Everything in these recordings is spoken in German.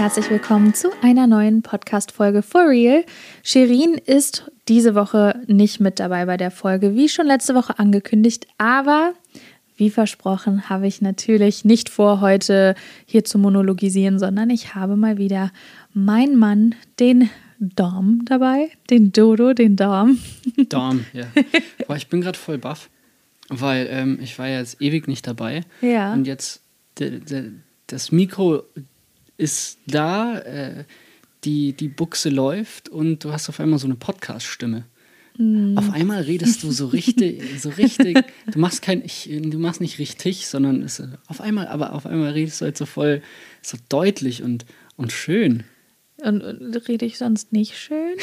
herzlich willkommen zu einer neuen Podcast-Folge For Real. Shirin ist diese Woche nicht mit dabei bei der Folge, wie schon letzte Woche angekündigt, aber wie versprochen habe ich natürlich nicht vor, heute hier zu monologisieren, sondern ich habe mal wieder meinen Mann, den Dom, dabei, den Dodo, den Dom. Dom, ja. Boah, ich bin gerade voll baff, weil ähm, ich war ja jetzt ewig nicht dabei. Ja. Und jetzt das Mikro ist da, äh, die, die Buchse läuft und du hast auf einmal so eine Podcast-Stimme. Mm. Auf einmal redest du so richtig, so richtig, du machst kein, ich, du machst nicht richtig, sondern es, auf einmal, aber auf einmal redest du halt so voll, so deutlich und, und schön. Und, und rede ich sonst nicht schön?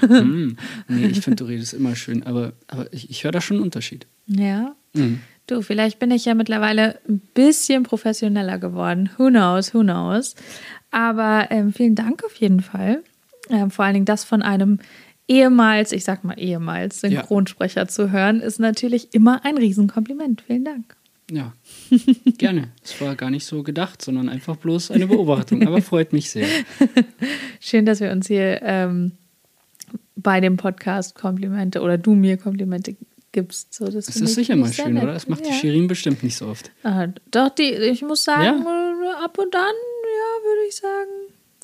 hm, nee, ich finde, du redest immer schön, aber, aber ich, ich höre da schon einen Unterschied. Ja. Mhm. Du, vielleicht bin ich ja mittlerweile ein bisschen professioneller geworden. Who knows, who knows. Aber ähm, vielen Dank auf jeden Fall. Ähm, vor allen Dingen das von einem ehemals, ich sag mal ehemals, Synchronsprecher ja. zu hören, ist natürlich immer ein Riesenkompliment. Vielen Dank. Ja, gerne. Es war gar nicht so gedacht, sondern einfach bloß eine Beobachtung, aber freut mich sehr. Schön, dass wir uns hier ähm, bei dem Podcast Komplimente oder du mir Komplimente gibst. So, das, das ist sicher mal schön, nett. oder? Das macht ja. die Shirin bestimmt nicht so oft. Ah, doch, die, ich muss sagen, ja? ab und an, ja, würde ich sagen,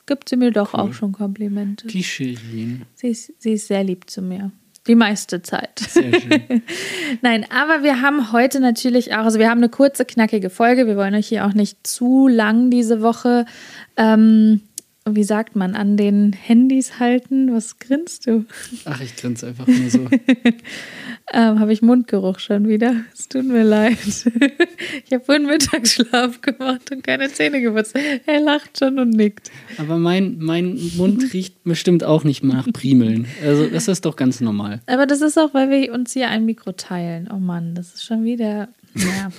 gibt sie mir doch cool. auch schon Komplimente. Die Shirin. Sie ist, sie ist sehr lieb zu mir. Die meiste Zeit. Sehr schön. Nein, aber wir haben heute natürlich auch, also wir haben eine kurze, knackige Folge. Wir wollen euch hier auch nicht zu lang diese Woche ähm, wie sagt man, an den Handys halten? Was grinst du? Ach, ich grinse einfach nur so. ähm, habe ich Mundgeruch schon wieder? Es tut mir leid. ich habe vorhin Mittagsschlaf gemacht und keine Zähne geputzt. Er lacht schon und nickt. Aber mein, mein Mund riecht bestimmt auch nicht nach Primeln. Also das ist doch ganz normal. Aber das ist auch, weil wir uns hier ein Mikro teilen. Oh Mann, das ist schon wieder... Ja.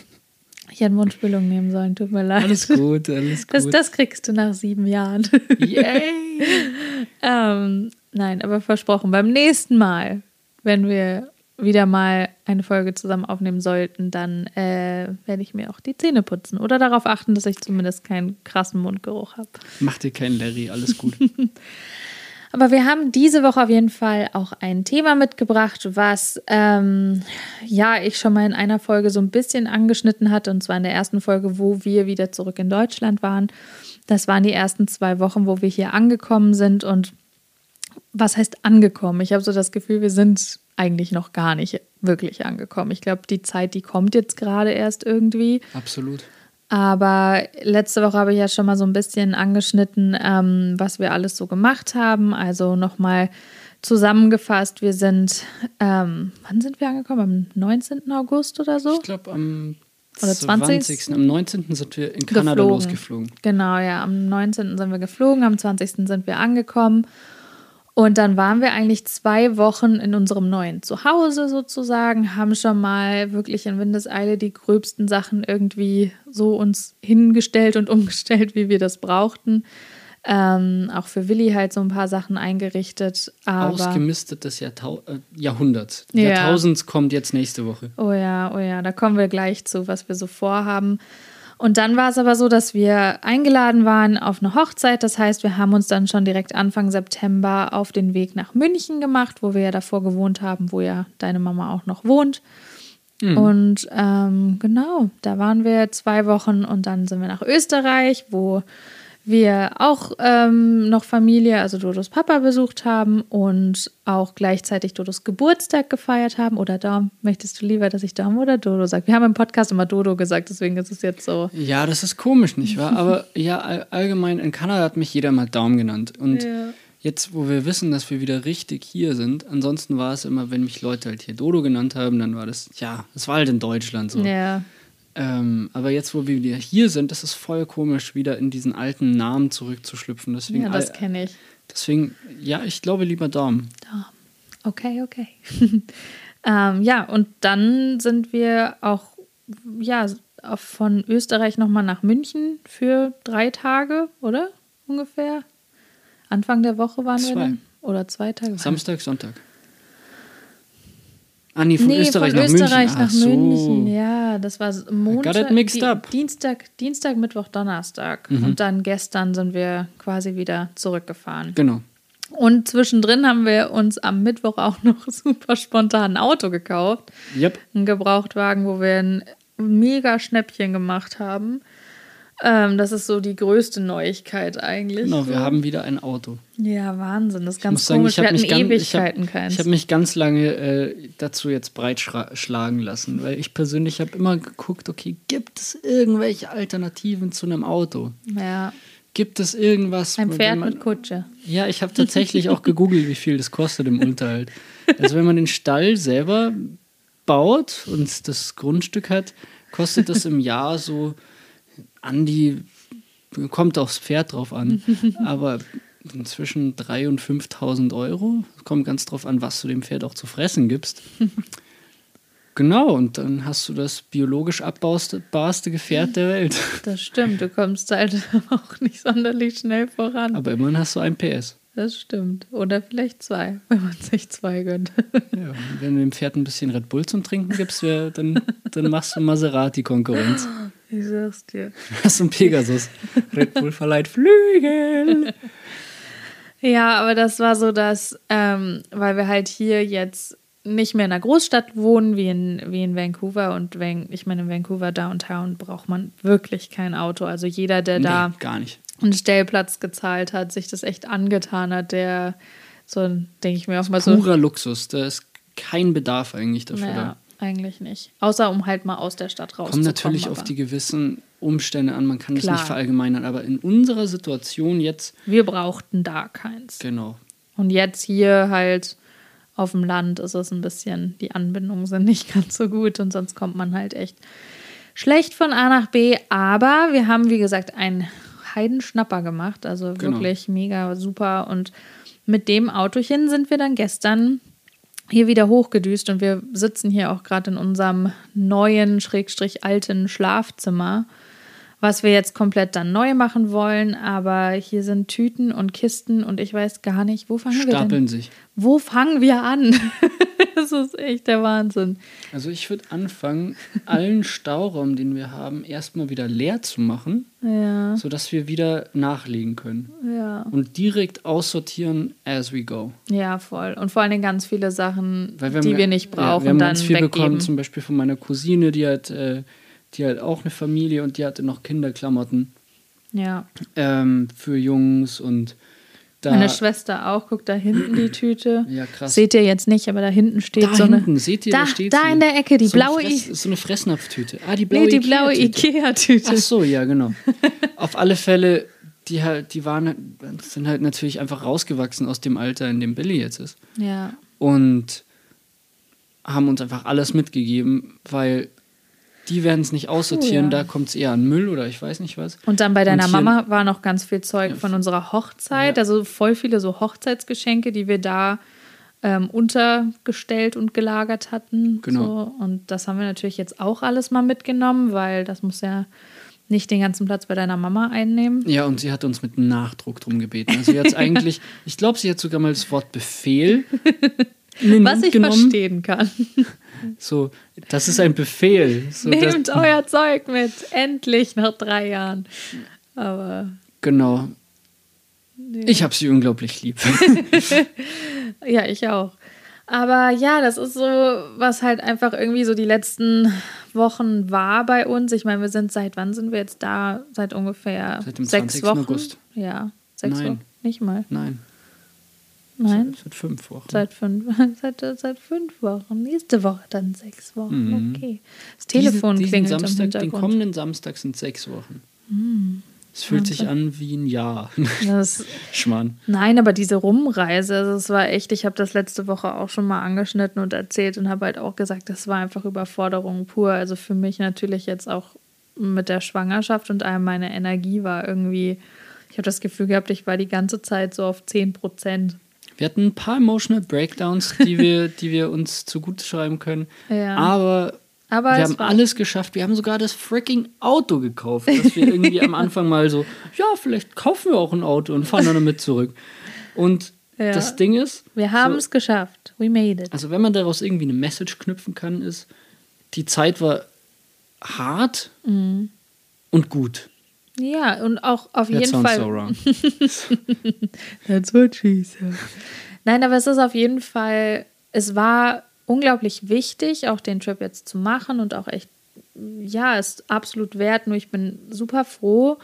Ich hätte Mundspülung nehmen sollen, tut mir leid. Alles gut, alles gut. Das, das kriegst du nach sieben Jahren. Yay! ähm, nein, aber versprochen, beim nächsten Mal, wenn wir wieder mal eine Folge zusammen aufnehmen sollten, dann äh, werde ich mir auch die Zähne putzen oder darauf achten, dass ich zumindest keinen krassen Mundgeruch habe. Mach dir keinen Larry, alles gut. Aber wir haben diese Woche auf jeden Fall auch ein Thema mitgebracht, was ähm, ja ich schon mal in einer Folge so ein bisschen angeschnitten hatte, und zwar in der ersten Folge, wo wir wieder zurück in Deutschland waren. Das waren die ersten zwei Wochen, wo wir hier angekommen sind. Und was heißt angekommen? Ich habe so das Gefühl, wir sind eigentlich noch gar nicht wirklich angekommen. Ich glaube, die Zeit, die kommt jetzt gerade erst irgendwie. Absolut. Aber letzte Woche habe ich ja schon mal so ein bisschen angeschnitten, ähm, was wir alles so gemacht haben. Also nochmal zusammengefasst, wir sind, ähm, wann sind wir angekommen? Am 19. August oder so? Ich glaube am oder 20. 20. Am 19. sind wir in Kanada geflogen. losgeflogen. Genau, ja. Am 19. sind wir geflogen, am 20. sind wir angekommen. Und dann waren wir eigentlich zwei Wochen in unserem neuen Zuhause sozusagen, haben schon mal wirklich in Windeseile die gröbsten Sachen irgendwie so uns hingestellt und umgestellt, wie wir das brauchten. Ähm, auch für Willi halt so ein paar Sachen eingerichtet. Aber Ausgemistet des Jahrtau äh, Jahrhunderts. Ja. Jahrtausends kommt jetzt nächste Woche. Oh ja, oh ja, da kommen wir gleich zu, was wir so vorhaben. Und dann war es aber so, dass wir eingeladen waren auf eine Hochzeit. Das heißt, wir haben uns dann schon direkt Anfang September auf den Weg nach München gemacht, wo wir ja davor gewohnt haben, wo ja deine Mama auch noch wohnt. Mhm. Und ähm, genau, da waren wir zwei Wochen und dann sind wir nach Österreich, wo wir auch ähm, noch Familie, also Dodos Papa besucht haben und auch gleichzeitig Dodos Geburtstag gefeiert haben. Oder Dom, möchtest du lieber, dass ich Dom oder Dodo sage? Wir haben im Podcast immer Dodo gesagt, deswegen ist es jetzt so. Ja, das ist komisch, nicht wahr? Aber ja, allgemein in Kanada hat mich jeder mal Daumen genannt. Und ja. jetzt, wo wir wissen, dass wir wieder richtig hier sind, ansonsten war es immer, wenn mich Leute halt hier Dodo genannt haben, dann war das, ja, es war halt in Deutschland so. Ja. Ähm, aber jetzt, wo wir wieder hier sind, ist es voll komisch, wieder in diesen alten Namen zurückzuschlüpfen. Deswegen, ja, das kenne ich. Deswegen, ja, ich glaube lieber Dom. Dom. Okay, okay. ähm, ja, und dann sind wir auch, ja, von Österreich nochmal nach München für drei Tage, oder? Ungefähr. Anfang der Woche waren zwei. wir dann? Oder zwei Tage? Samstag, Sonntag. Ah, nee, von nee, Österreich von nach Österreich München. nach Ach so. München. Ja, das war Montag. it mixed. Dienstag, Dienstag, Mittwoch, Donnerstag. Mhm. Und dann gestern sind wir quasi wieder zurückgefahren. Genau. Und zwischendrin haben wir uns am Mittwoch auch noch super spontan ein Auto gekauft. Yep. Ein Gebrauchtwagen, wo wir ein mega Schnäppchen gemacht haben. Ähm, das ist so die größte Neuigkeit eigentlich. Genau, wir haben wieder ein Auto. Ja, Wahnsinn. Das ist ganz muss sagen, komisch. ich wir habe hatten mich, ganz, ich Ewigkeiten hab, keins. ich hab mich ganz lange äh, dazu jetzt breitschlagen lassen, weil ich persönlich habe immer geguckt, okay, gibt es irgendwelche Alternativen zu einem Auto? ja, Gibt es irgendwas? ein Pferd man, mit Kutsche. Ja, ich habe tatsächlich auch gegoogelt, wie viel das kostet im Unterhalt. Also wenn man den Stall selber baut und das Grundstück hat, kostet das im Jahr so an die, kommt aufs Pferd drauf an, aber zwischen 3.000 und 5.000 Euro. Kommt ganz drauf an, was du dem Pferd auch zu fressen gibst. Genau, und dann hast du das biologisch abbaubarste Gefährt der Welt. Das stimmt. Du kommst halt auch nicht sonderlich schnell voran. Aber immerhin hast du ein PS. Das stimmt. Oder vielleicht zwei, wenn man sich zwei gönnt. Ja, wenn du dem Pferd ein bisschen Red Bull zum Trinken gibst, dann, dann machst du Maserati-Konkurrenz. Ich sag's dir. Hast du einen Pegasus. Red Bull verleiht Flügel. Ja, aber das war so, dass, ähm, weil wir halt hier jetzt nicht mehr in einer Großstadt wohnen wie in, wie in Vancouver und wenn, ich meine, in Vancouver Downtown braucht man wirklich kein Auto. Also jeder, der da Nee, gar nicht. einen Stellplatz gezahlt hat, sich das echt angetan hat, der so, denke ich mir auch mal so. Purer Luxus. Da ist kein Bedarf eigentlich dafür Naja, eigentlich nicht. Außer um halt mal aus der Stadt rauszukommen. Kommt natürlich auf die gewissen Umstände an. Man kann das Klar. nicht verallgemeinern. Aber in unserer Situation jetzt, Wir brauchten da keins. genau. Und jetzt hier halt auf dem Land ist es ein bisschen, die Anbindungen sind nicht ganz so gut und sonst kommt man halt echt schlecht von A nach B. Aber wir haben, wie gesagt, einen Heidenschnapper gemacht. Also Genau. wirklich mega super. Und mit dem Autochen sind wir dann gestern hier wieder hochgedüst und wir sitzen hier auch gerade in unserem neuen, schrägstrich alten Schlafzimmer, was wir jetzt komplett dann neu machen wollen. Aber hier sind Tüten und Kisten und ich weiß gar nicht, wo fangen wir denn? Stapeln sich. Wo fangen wir an? das ist echt der Wahnsinn. Also ich würde anfangen, allen Stauraum, den wir haben, erstmal wieder leer zu machen, Ja, sodass wir wieder nachlegen können. ja. Und direkt aussortieren as we go. Ja, voll. Und vor allen Dingen ganz viele Sachen, wir die haben- wir nicht ja, brauchen, wir haben dann ganz viel weggeben. bekommen, zum Beispiel von meiner Cousine, die hat, äh, die hat auch eine Familie und die hatte noch Kinderklamotten ja. ähm, für Jungs und da. Meine Schwester auch. Guckt da hinten die Tüte. Ja, krass. Seht ihr jetzt nicht, aber da hinten steht da so eine. hinten, seht ihr, da, da steht da in der Ecke, die so blaue Eine Fress, so eine Fressnapftüte. Ah, die blaue Nee, die blaue Ikea-Tüte. Ikea-Tüte. Ach so, ja, genau. Auf alle Fälle, die halt, die waren, sind halt natürlich einfach rausgewachsen aus dem Alter, in dem Billy jetzt ist. Ja. Und haben uns einfach alles mitgegeben, weil die werden es nicht aussortieren, ja. da kommt es eher an Müll oder ich weiß nicht was. Und dann bei deiner Mama war noch ganz viel Zeug von unserer Hochzeit, Ja. also voll viele so Hochzeitsgeschenke, die wir da ähm, untergestellt und gelagert hatten. Genau. So. Und das haben wir natürlich jetzt auch alles mal mitgenommen, weil das muss ja nicht den ganzen Platz bei deiner Mama einnehmen. Ja, und sie hat uns mit Nachdruck drum gebeten. Also sie hat eigentlich, ich glaube, sie hat sogar mal das Wort Befehl Was ich genommen. verstehen kann. So, das ist ein Befehl. So, Nehmt euer Zeug mit. Endlich nach drei Jahren. Aber genau. Ich habe sie unglaublich lieb. Ja, ich auch. Aber ja, das ist so, was halt einfach irgendwie so die letzten Wochen war bei uns. Ich meine, wir sind seit wann sind wir jetzt da? Seit ungefähr Seit dem sechs 20. Wochen. August. Ja, sechs Nein. Wochen. Nicht mal. Nein, Nein. seit fünf Wochen. Seit fünf, seit, seit fünf Wochen. Nächste Woche dann sechs Wochen. Mhm. Okay. Das Telefon diesen, diesen klingelt Samstag, im Den kommenden Samstag sind sechs Wochen. Es fühlt sich an wie ein Jahr. Das, Schmarrn. Nein, aber diese Rumreise, also es war echt, ich habe das letzte Woche auch schon mal angeschnitten und erzählt und habe halt auch gesagt, das war einfach Überforderung pur. Also für mich natürlich jetzt auch mit der Schwangerschaft und allem meine Energie war irgendwie, ich habe das Gefühl gehabt, ich war die ganze Zeit so auf 10 Prozent. Wir hatten ein paar Emotional Breakdowns, die wir, die wir uns zugute schreiben können. Ja. Aber, Aber wir haben alles geschafft. Wir haben sogar das freaking Auto gekauft, dass wir irgendwie am Anfang mal so, ja, vielleicht kaufen wir auch ein Auto und fahren dann damit zurück. Und Ja. das Ding ist. Wir haben so, es geschafft. We made it. Also wenn man daraus irgendwie eine Message knüpfen kann, ist, die Zeit war hart Mhm. und gut. Ja, und auch auf That jeden sounds Fall. so wrong. That's what she said. Nein, aber es ist auf jeden Fall, es war unglaublich wichtig, auch den Trip jetzt zu machen und auch echt, ja, ist absolut wert. Nur ich bin super froh,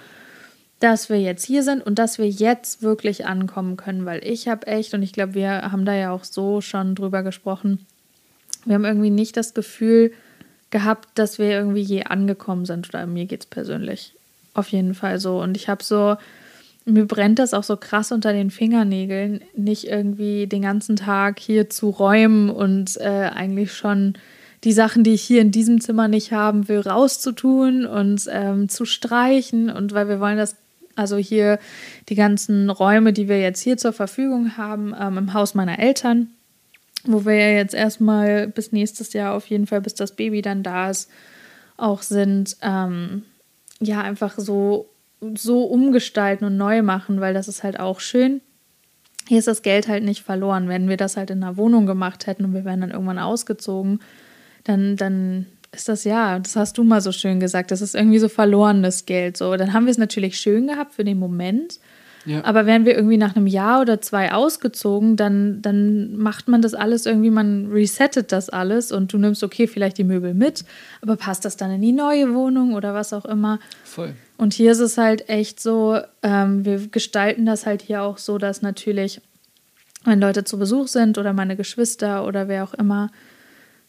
dass wir jetzt hier sind und dass wir jetzt wirklich ankommen können, weil ich habe echt, und ich glaube, wir haben da ja auch so schon drüber gesprochen, wir haben irgendwie nicht das Gefühl gehabt, dass wir irgendwie je angekommen sind. Oder mir geht es persönlich auf jeden Fall so. Und ich habe so, mir brennt das auch so krass unter den Fingernägeln, nicht irgendwie den ganzen Tag hier zu räumen und äh, eigentlich schon die Sachen, die ich hier in diesem Zimmer nicht haben will, rauszutun und ähm, zu streichen. Und weil wir wollen das, also hier die ganzen Räume, die wir jetzt hier zur Verfügung haben, ähm, im Haus meiner Eltern, wo wir ja jetzt erstmal bis nächstes Jahr auf jeden Fall, bis das Baby dann da ist, auch sind, ähm, ja, einfach so, so umgestalten und neu machen, weil das ist halt auch schön. Hier ist das Geld halt nicht verloren. Wenn wir das halt in einer Wohnung gemacht hätten und wir wären dann irgendwann ausgezogen, dann, dann ist das ja, das hast du mal so schön gesagt, das ist irgendwie so verlorenes Geld. So, dann haben wir es natürlich schön gehabt für den Moment. Ja. Aber wären wir irgendwie nach einem Jahr oder zwei ausgezogen, dann, dann macht man das alles irgendwie, man resettet das alles und du nimmst, okay, vielleicht die Möbel mit, aber passt das dann in die neue Wohnung oder was auch immer. Voll. Und hier ist es halt echt so, ähm, wir gestalten das halt hier auch so, dass natürlich, wenn Leute zu Besuch sind oder meine Geschwister oder wer auch immer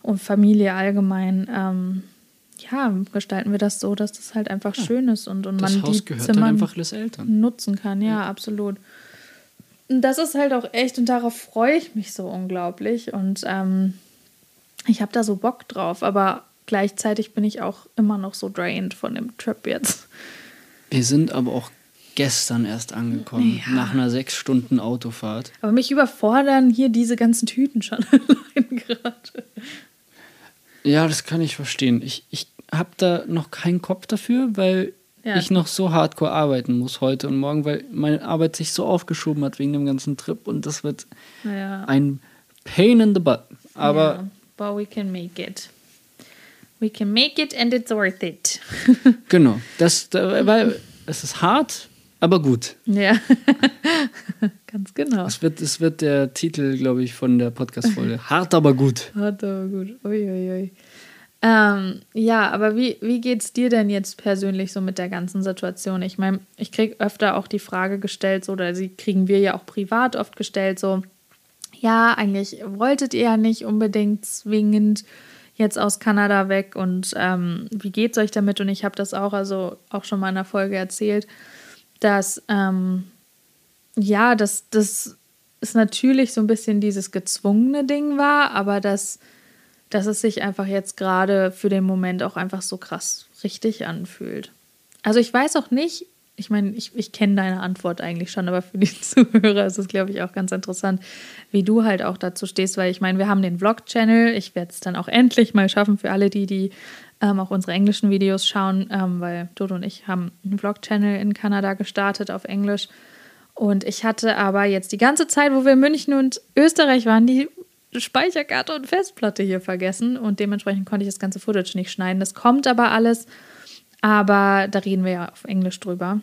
und Familie allgemein, ähm, ja, gestalten wir das so, dass das halt einfach schön ist und, und Das man Haus die Zimmer nutzen kann. Ja, absolut. Und das ist halt auch echt und darauf freue ich mich so unglaublich und ähm, ich habe da so Bock drauf, aber gleichzeitig bin ich auch immer noch so drained von dem Trip jetzt. Wir sind aber auch gestern erst angekommen, Ja. nach einer sechs Stunden Autofahrt. Aber mich überfordern hier diese ganzen Tüten schon allein gerade. Ja, das kann ich verstehen. Ich, ich habe da noch keinen Kopf dafür, weil Ja. ich noch so hardcore arbeiten muss heute und morgen, weil meine Arbeit sich so aufgeschoben hat wegen dem ganzen Trip und das wird Naja. ein Pain in the butt. Aber ja, but we can make it. We can make it and it's worth it. genau, das, da, weil es ist hart, aber gut. ja, ganz genau. Es wird, es wird der Titel, glaube ich, von der Podcast-Folge. Hart, aber gut. Hat aber gut. Uiuiui. Ähm, ja, aber wie, wie geht's dir denn jetzt persönlich so mit der ganzen Situation? Ich meine, ich kriege öfter auch die Frage gestellt, so, oder sie kriegen wir ja auch privat oft gestellt, so, ja, eigentlich wolltet ihr ja nicht unbedingt zwingend jetzt aus Kanada weg und ähm, wie geht's euch damit? Und ich habe das auch, also auch schon mal in einer Folge erzählt, dass ähm, ja, dass das ist natürlich so ein bisschen dieses gezwungene Ding war, aber dass, dass es sich einfach jetzt gerade für den Moment auch einfach so krass richtig anfühlt. Also ich weiß auch nicht, ich meine, ich, ich kenne deine Antwort eigentlich schon, aber für die Zuhörer ist es, glaube ich, auch ganz interessant, wie du halt auch dazu stehst, weil ich meine, wir haben den Vlog-Channel, ich werde es dann auch endlich mal schaffen für alle die, die ähm, auch unsere englischen Videos schauen, ähm, weil Dodo und ich haben einen Vlog-Channel in Kanada gestartet auf Englisch. Und ich hatte aber jetzt die ganze Zeit, wo wir in München und Österreich waren, die Speicherkarte und Festplatte hier vergessen und dementsprechend konnte ich das ganze Footage nicht schneiden. Das kommt aber alles, aber da reden wir ja auf Englisch drüber.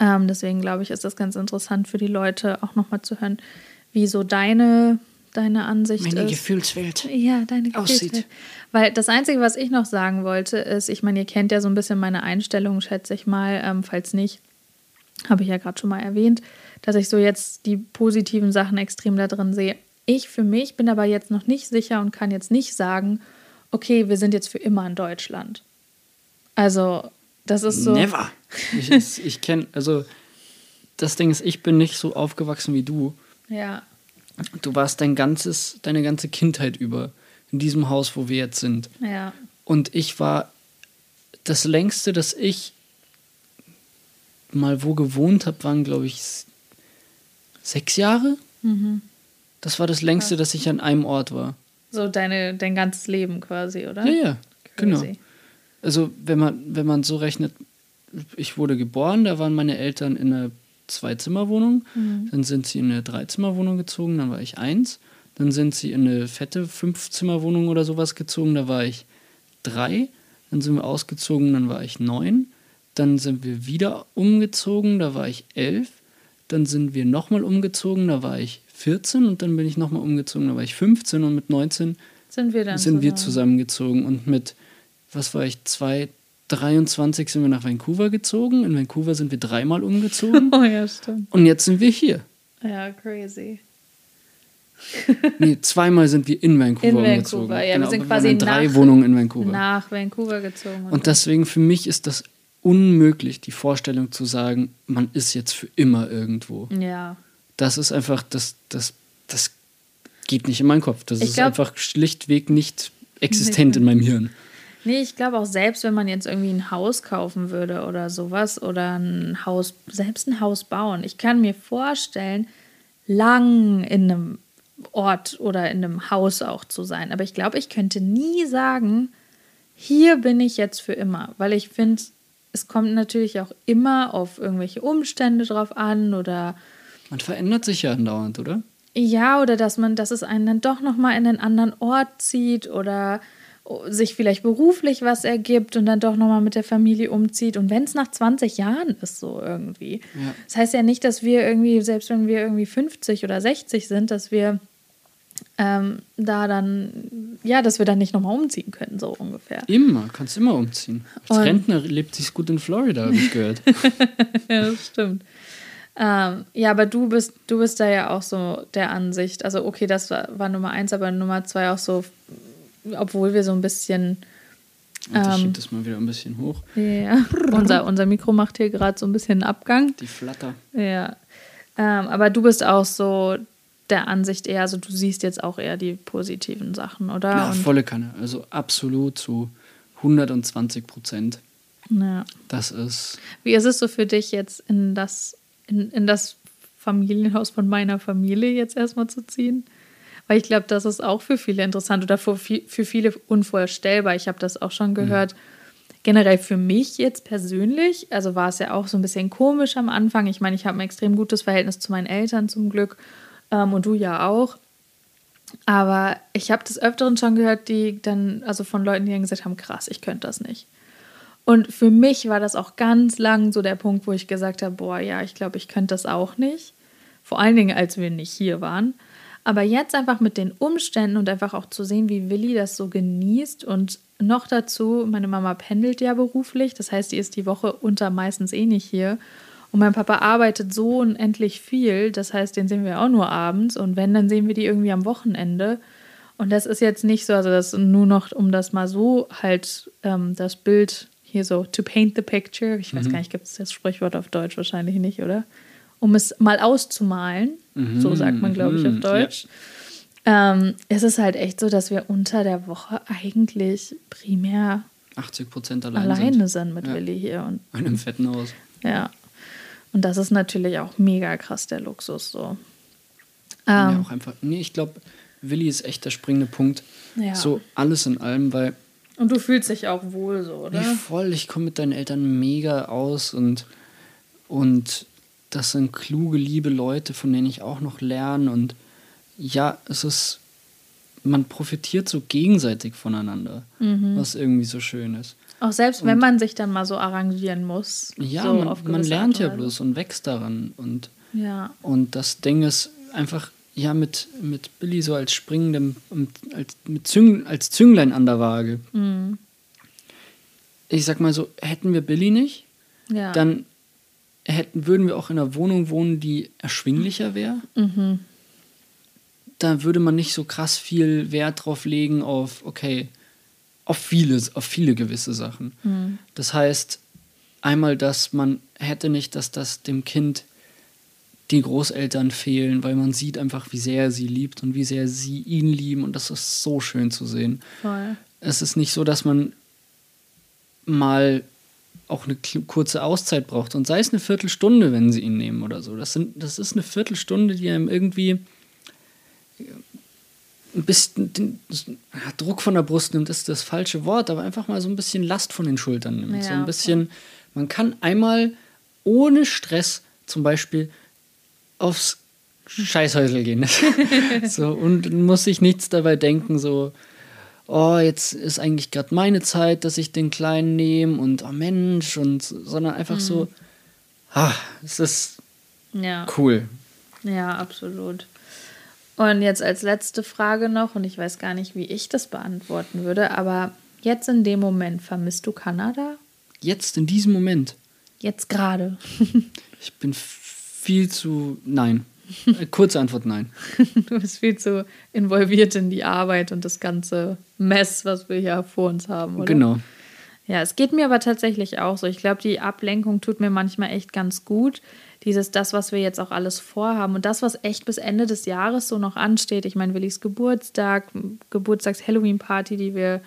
Ähm, deswegen glaube ich, ist das ganz interessant für die Leute auch nochmal zu hören, wie so deine, deine Ansicht Meine ist. Gefühlswelt. Ja, deine aussieht. Gefühlswelt. Weil das Einzige, was ich noch sagen wollte, ist, ich meine, ihr kennt ja so ein bisschen meine Einstellung, schätze ich mal. Ähm, falls nicht, habe ich ja gerade schon mal erwähnt, dass ich so jetzt die positiven Sachen extrem da drin sehe. Ich für mich bin aber jetzt noch nicht sicher und kann jetzt nicht sagen, okay, wir sind jetzt für immer in Deutschland. Also, das ist so. Never. Ich, ich, kenne, also das Ding ist, ich bin nicht so aufgewachsen wie du. Ja, Du warst dein ganzes, deine ganze Kindheit über in diesem Haus, wo wir jetzt sind. ja, Und ich war das längste, dass ich mal wo gewohnt habe, waren, glaube ich, sechs Jahre. Mhm. Das war das längste, dass ich an einem Ort war. so deine, dein ganzes Leben quasi, oder? Ja, ja, genau. Also wenn man, wenn man so rechnet, ich wurde geboren, da waren meine Eltern in einer Zwei-Zimmer-Wohnung. Mhm. Dann sind sie in eine Dreizimmerwohnung gezogen, dann war ich eins. Dann sind sie in eine fette Fünf-Zimmer-Wohnung oder sowas gezogen, da war ich drei. Dann sind wir ausgezogen, dann war ich neun. Dann sind wir wieder umgezogen, da war ich elf. Dann sind wir nochmal umgezogen, da war ich 14 und dann bin ich nochmal umgezogen, da war ich 15 und mit 19 sind wir, dann sind zusammen. wir zusammengezogen und mit, was war ich, zwei, 23 sind wir nach Vancouver gezogen. In Vancouver sind wir dreimal umgezogen. Oh ja, stimmt. Und jetzt sind wir hier. Ja, crazy. nee, zweimal sind wir in Vancouver, in umgezogen. Vancouver. Ja, genau, wir sind quasi wir drei nach, Wohnungen in Vancouver. Nach Vancouver gezogen. Und, und deswegen für mich ist das unmöglich, die Vorstellung zu sagen, man ist jetzt für immer irgendwo. Ja. Das ist einfach, das, das, das geht nicht in meinen Kopf. Das ich ist glaub, einfach schlichtweg nicht existent nicht in meinem Hirn. Nee, ich glaube auch selbst, wenn man jetzt irgendwie ein Haus kaufen würde oder sowas oder ein Haus, selbst ein Haus bauen. Ich kann mir vorstellen, lang in einem Ort oder in einem Haus auch zu sein. Aber ich glaube, ich könnte nie sagen, hier bin ich jetzt für immer, weil ich finde, es kommt natürlich auch immer auf irgendwelche Umstände drauf an oder. Man verändert sich ja andauernd, oder? Ja, oder dass man, dass es einen dann doch nochmal in einen anderen Ort zieht oder sich vielleicht beruflich was ergibt und dann doch nochmal mit der Familie umzieht. Und wenn es nach 20 Jahren ist, so irgendwie. Ja. Das heißt ja nicht, dass wir irgendwie, selbst wenn wir irgendwie 50 oder 60 sind, dass wir ähm, da dann, ja, dass wir dann nicht nochmal umziehen können, so ungefähr. Immer, kannst immer umziehen. Als und Rentner lebt sich gut in Florida, habe ich gehört. ja, das stimmt. Ähm, ja, aber du bist, du bist da ja auch so der Ansicht. Also, okay, das war, war Nummer eins, aber Nummer zwei auch so obwohl wir so ein bisschen. Ähm, ich das mal wieder ein bisschen hoch. Ja, unser, unser Mikro macht hier gerade so ein bisschen Abgang. Die Flatter. Ja. Ähm, aber du bist auch so der Ansicht eher, also du siehst jetzt auch eher die positiven Sachen, oder? Ja, volle Kanne. Also absolut zu 120 Prozent. Ja. Das ist. Wie ist es so für dich jetzt in das, in, in das Familienhaus von meiner Familie jetzt erstmal zu ziehen? Weil ich glaube, das ist auch für viele interessant oder für, für viele unvorstellbar. Ich habe das auch schon gehört. Mhm. Generell für mich jetzt persönlich, also war es ja auch so ein bisschen komisch am Anfang. Ich meine, ich habe ein extrem gutes Verhältnis zu meinen Eltern zum Glück ähm, und du ja auch. Aber ich habe des Öfteren schon gehört, die dann, also von Leuten, die dann gesagt haben, krass, ich könnte das nicht. Und für mich war das auch ganz lang so der Punkt, wo ich gesagt habe, boah, ja, ich glaube, ich könnte das auch nicht. Vor allen Dingen, als wir nicht hier waren. Aber jetzt einfach mit den Umständen und einfach auch zu sehen, wie Willi das so genießt und noch dazu, meine Mama pendelt ja beruflich, das heißt, die ist die Woche unter meistens eh nicht hier. Und mein Papa arbeitet so unendlich viel, das heißt, den sehen wir auch nur abends und wenn, dann sehen wir die irgendwie am Wochenende. Und das ist jetzt nicht so, also das nur noch, um das mal so halt ähm, das Bild hier so to paint the picture. Ich weiß mhm. gar nicht, gibt es das Sprichwort auf Deutsch wahrscheinlich nicht, oder? Um es mal auszumalen, mhm. so sagt man, glaube ich, auf mhm. Deutsch. Ja. Ähm, es ist halt echt so, dass wir unter der Woche eigentlich primär 80 Prozent allein alleine sind, sind mit ja. Willi hier. Und, Einem fetten Haus. Ja. Und das ist natürlich auch mega krass, der Luxus so. Ähm, ja, auch einfach, nee, ich glaube, Willi ist echt der springende Punkt. Ja. So alles in allem, weil. Und du fühlst dich auch wohl so, oder? Nee, voll. Ich komme mit deinen Eltern mega aus und, und das sind kluge, liebe Leute, von denen ich auch noch lerne. Und ja, es ist, man profitiert so gegenseitig voneinander, mhm. was irgendwie so schön ist. Auch selbst und, wenn man sich dann mal so arrangieren muss. Ja, so man, man lernt ja bloß und wächst daran. Und, ja. und das Ding ist einfach, ja, mit, mit Billy so als springendem, als, mit Züng, als Zünglein an der Waage. Mhm. Ich sag mal so, hätten wir Billy nicht, ja. dann hätten, würden wir auch in einer Wohnung wohnen, die erschwinglicher wäre. Mhm. Da würde man nicht so krass viel Wert drauf legen auf, okay, auf viele, auf viele gewisse Sachen. Mhm. Das heißt, einmal, dass man hätte nicht, dass das dem Kind die Großeltern fehlen, weil man sieht einfach, wie sehr er sie liebt und wie sehr sie ihn lieben und das ist so schön zu sehen. Voll. Es ist nicht so, dass man mal auch eine kurze Auszeit braucht. Und sei es eine Viertelstunde, wenn sie ihn nehmen oder so. Das, sind, das ist eine Viertelstunde, die einem irgendwie ein bisschen den, Druck von der Brust nimmt, ist das falsche Wort, aber einfach mal so ein bisschen Last von den Schultern nimmt. Ja, so ein bisschen, man kann einmal ohne Stress zum Beispiel aufs Scheißhäusel gehen. so, und muss sich nichts dabei denken, so, oh, jetzt ist eigentlich gerade meine Zeit, dass ich den Kleinen nehme und oh Mensch, und sondern einfach mhm. so, ah, es ist ja. cool. Ja, absolut. Und jetzt als letzte Frage noch, und ich weiß gar nicht, wie ich das beantworten würde, aber jetzt in dem Moment vermisst du Kanada? Jetzt in diesem Moment? Jetzt gerade. ich bin viel zu. Nein. Äh, kurze Antwort: Nein. du bist viel zu involviert in die Arbeit und das ganze Mess, was wir hier vor uns haben, oder? Genau. Ja, es geht mir aber tatsächlich auch so. Ich glaube, die Ablenkung tut mir manchmal echt ganz gut dieses, das, was wir jetzt auch alles vorhaben und das, was echt bis Ende des Jahres so noch ansteht. Ich meine, Willis Geburtstag, Geburtstags-Halloween-Party, die wir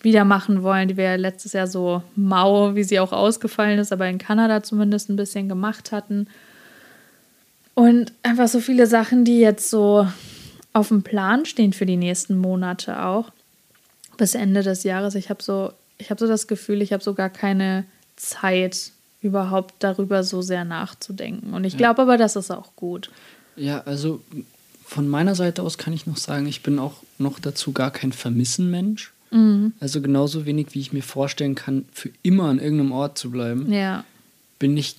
wieder machen wollen, die wir letztes Jahr so mau, wie sie auch ausgefallen ist, aber in Kanada zumindest ein bisschen gemacht hatten. Und einfach so viele Sachen, die jetzt so auf dem Plan stehen für die nächsten Monate auch. Bis Ende des Jahres. Ich habe so, ich habe so das Gefühl, ich habe so gar keine Zeit überhaupt darüber so sehr nachzudenken. Und ich glaube aber, das ist auch gut. Ja, also von meiner Seite aus kann ich noch sagen, ich bin auch noch dazu gar kein Vermissen-Mensch. Mhm. Also genauso wenig, wie ich mir vorstellen kann, für immer an irgendeinem Ort zu bleiben, ja. bin ich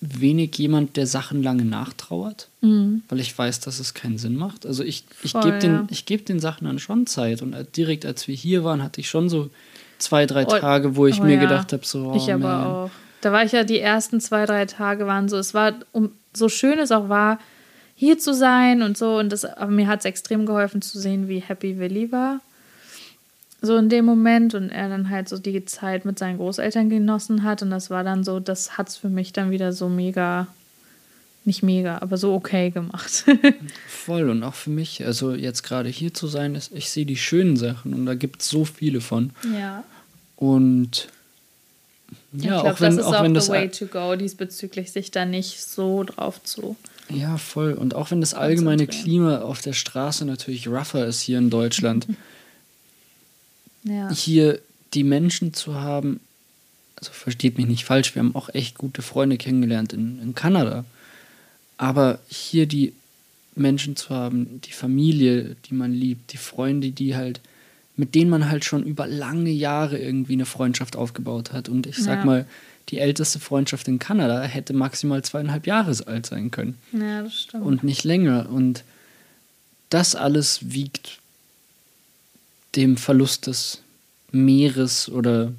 wenig jemand, der Sachen lange nachtrauert, mhm. weil ich weiß, dass es keinen Sinn macht. Also ich, ich gebe den, ja. geb den Sachen dann schon Zeit. Und direkt als wir hier waren, hatte ich schon so zwei, drei oh, Tage, wo ich oh, mir ja. gedacht habe, so. Oh, ich aber man. auch. Da war ich ja die ersten zwei, drei Tage waren so, es war, um, so schön es auch war, hier zu sein und so. Und das, aber mir hat es extrem geholfen zu sehen, wie happy Willi war. So in dem Moment und er dann halt so die Zeit mit seinen Großeltern genossen hat. Und das war dann so, das hat es für mich dann wieder so mega, nicht mega, aber so okay gemacht. Voll und auch für mich, also jetzt gerade hier zu sein, ist, ich sehe die schönen Sachen und da gibt es so viele von. Ja. Und ja, ich glaube, das ist auch, auch the way to go, diesbezüglich sich da nicht so drauf zu. Ja, voll. Und auch wenn das allgemeine Klima auf der Straße natürlich rougher ist hier in Deutschland, ja. hier die Menschen zu haben, also versteht mich nicht falsch, wir haben auch echt gute Freunde kennengelernt in, in Kanada. Aber hier die Menschen zu haben, die Familie, die man liebt, die Freunde, die halt mit denen man halt schon über lange Jahre irgendwie eine Freundschaft aufgebaut hat. Und ich sag ja. mal, die älteste Freundschaft in Kanada hätte maximal zweieinhalb Jahre alt sein können. Ja, das stimmt. Und nicht länger. Und das alles wiegt dem Verlust des Meeres oder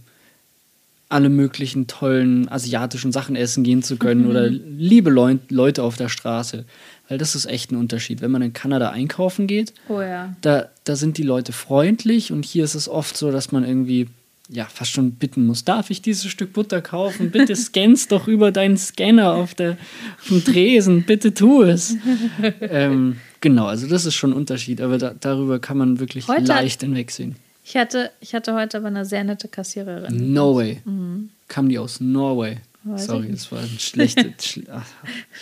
alle möglichen tollen asiatischen Sachen essen gehen zu können mhm. oder liebe Leu Leute auf der Straße. Weil das ist echt ein Unterschied. Wenn man in Kanada einkaufen geht, oh ja. da, da sind die Leute freundlich und hier ist es oft so, dass man irgendwie ja fast schon bitten muss, darf ich dieses Stück Butter kaufen? Bitte scannst doch über deinen Scanner auf, der, auf dem Tresen, bitte tu es. ähm, genau, also das ist schon ein Unterschied, aber da, darüber kann man wirklich heute leicht hinwegsehen. Ich hatte, ich hatte heute aber eine sehr nette Kassiererin. No way. Mhm. Kam die aus Norway? Weiß Sorry, das war ein schlechtes.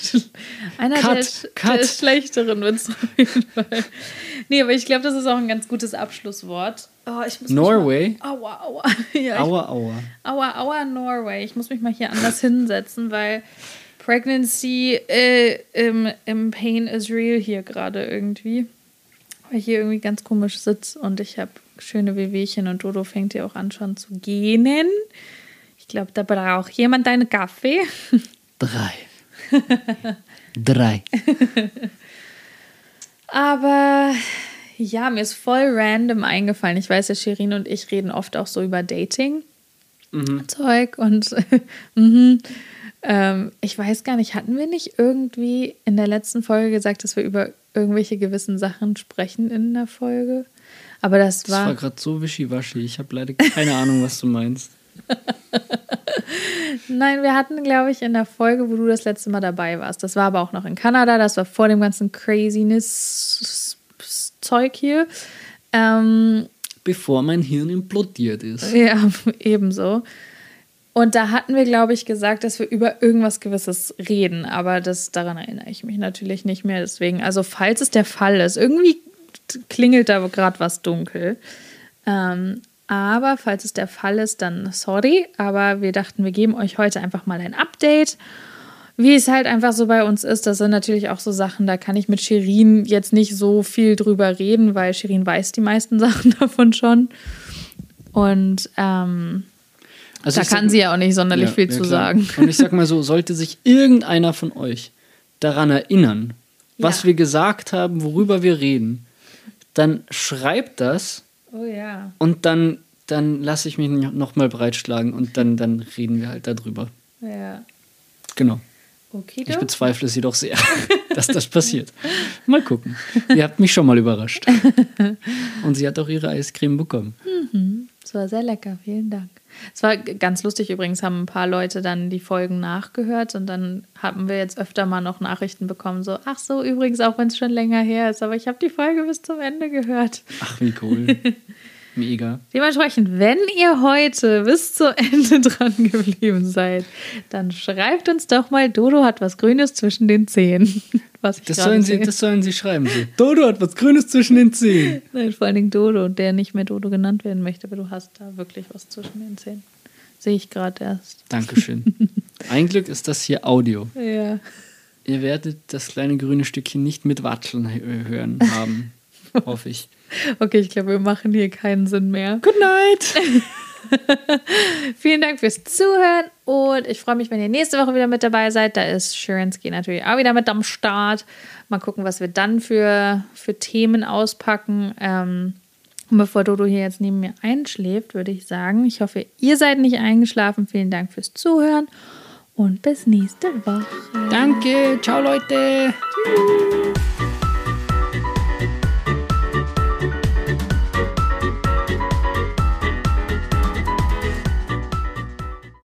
Schle Einer Cut, der, Cut. der schlechteren Witze auf jeden Fall. Nee, aber ich glaube, das ist auch ein ganz gutes Abschlusswort. Oh, ich muss Norway? Mal, aua, aua. Ja, aua, aua. Aua, aua, Norway. Ich muss mich mal hier anders hinsetzen, weil Pregnancy äh, im, im Pain is real hier gerade irgendwie. Weil ich hier irgendwie ganz komisch sitze und ich habe schöne Wehwehchen und Dodo fängt ja auch an schon zu gähnen. Ich glaube, da braucht jemand einen Kaffee. Drei. Drei. Aber ja, mir ist voll random eingefallen. Ich weiß ja, Shirin und ich reden oft auch so über Dating. Mhm. Zeug und mhm. Ähm, ich weiß gar nicht, hatten wir nicht irgendwie in der letzten Folge gesagt, dass wir über irgendwelche gewissen Sachen sprechen in der Folge? Aber das war. Das war gerade so wischiwaschi. Ich habe leider keine Ahnung, was du meinst. Nein, wir hatten, glaube ich, in der Folge, wo du das letzte Mal dabei warst. Das war aber auch noch in Kanada. Das war vor dem ganzen Craziness-Zeug hier. Ähm, Bevor mein Hirn implodiert ist. Ja, ebenso. Und da hatten wir, glaube ich, gesagt, dass wir über irgendwas Gewisses reden. Aber das, daran erinnere ich mich natürlich nicht mehr. Deswegen, also falls es der Fall ist, irgendwie klingelt da gerade was dunkel. Ähm, aber falls es der Fall ist, dann sorry. Aber wir dachten, wir geben euch heute einfach mal ein Update wie es halt einfach so bei uns ist, das sind natürlich auch so Sachen, da kann ich mit Shirin jetzt nicht so viel drüber reden, weil Shirin weiß die meisten Sachen davon schon. Und ähm, also da kann sag, sie ja auch nicht sonderlich ja, viel ja, zu klar. sagen. Und ich sag mal so, sollte sich irgendeiner von euch daran erinnern, was wir gesagt haben, worüber wir reden, dann schreibt das. Oh ja. Und dann, dann lasse ich mich nochmal breitschlagen und dann, dann reden wir halt darüber. Ja. Genau. Okay, ich bezweifle es jedoch sehr, dass das passiert. Mal gucken. Ihr habt mich schon mal überrascht. Und sie hat auch ihre Eiscreme bekommen. Mhm. Es war sehr lecker, vielen Dank. Es war ganz lustig übrigens, haben ein paar Leute dann die Folgen nachgehört und dann haben wir jetzt öfter mal noch Nachrichten bekommen, so, ach so, übrigens, auch wenn es schon länger her ist, aber ich habe die Folge bis zum Ende gehört. Ach, wie cool. Mega. Dementsprechend, wenn ihr heute bis zum Ende dran geblieben seid, dann schreibt uns doch mal, Dodo hat was Grünes zwischen den Zehen. Was ich das, sollen sie, das sollen sie schreiben. So. Dodo hat was Grünes zwischen den Zehen. Nein, vor allen Dingen Dodo, der nicht mehr Dodo genannt werden möchte, aber du hast da wirklich was zwischen den Zehen. Sehe ich gerade erst. Dankeschön. Ein Glück ist das hier Audio. Ja. Ihr werdet das kleine grüne Stückchen nicht mit Watscheln hören haben. hoffe ich. Okay, ich glaube, wir machen hier keinen Sinn mehr. Good night! Vielen Dank fürs Zuhören und ich freue mich, wenn ihr nächste Woche wieder mit dabei seid. Da ist Shirensky natürlich auch wieder mit am Start. Mal gucken, was wir dann für, für Themen auspacken. Ähm, und bevor Dodo hier jetzt neben mir einschläft, würde ich sagen, ich hoffe, ihr seid nicht eingeschlafen. Vielen Dank fürs Zuhören und bis nächste Woche. Danke, ciao Leute. Tschüss.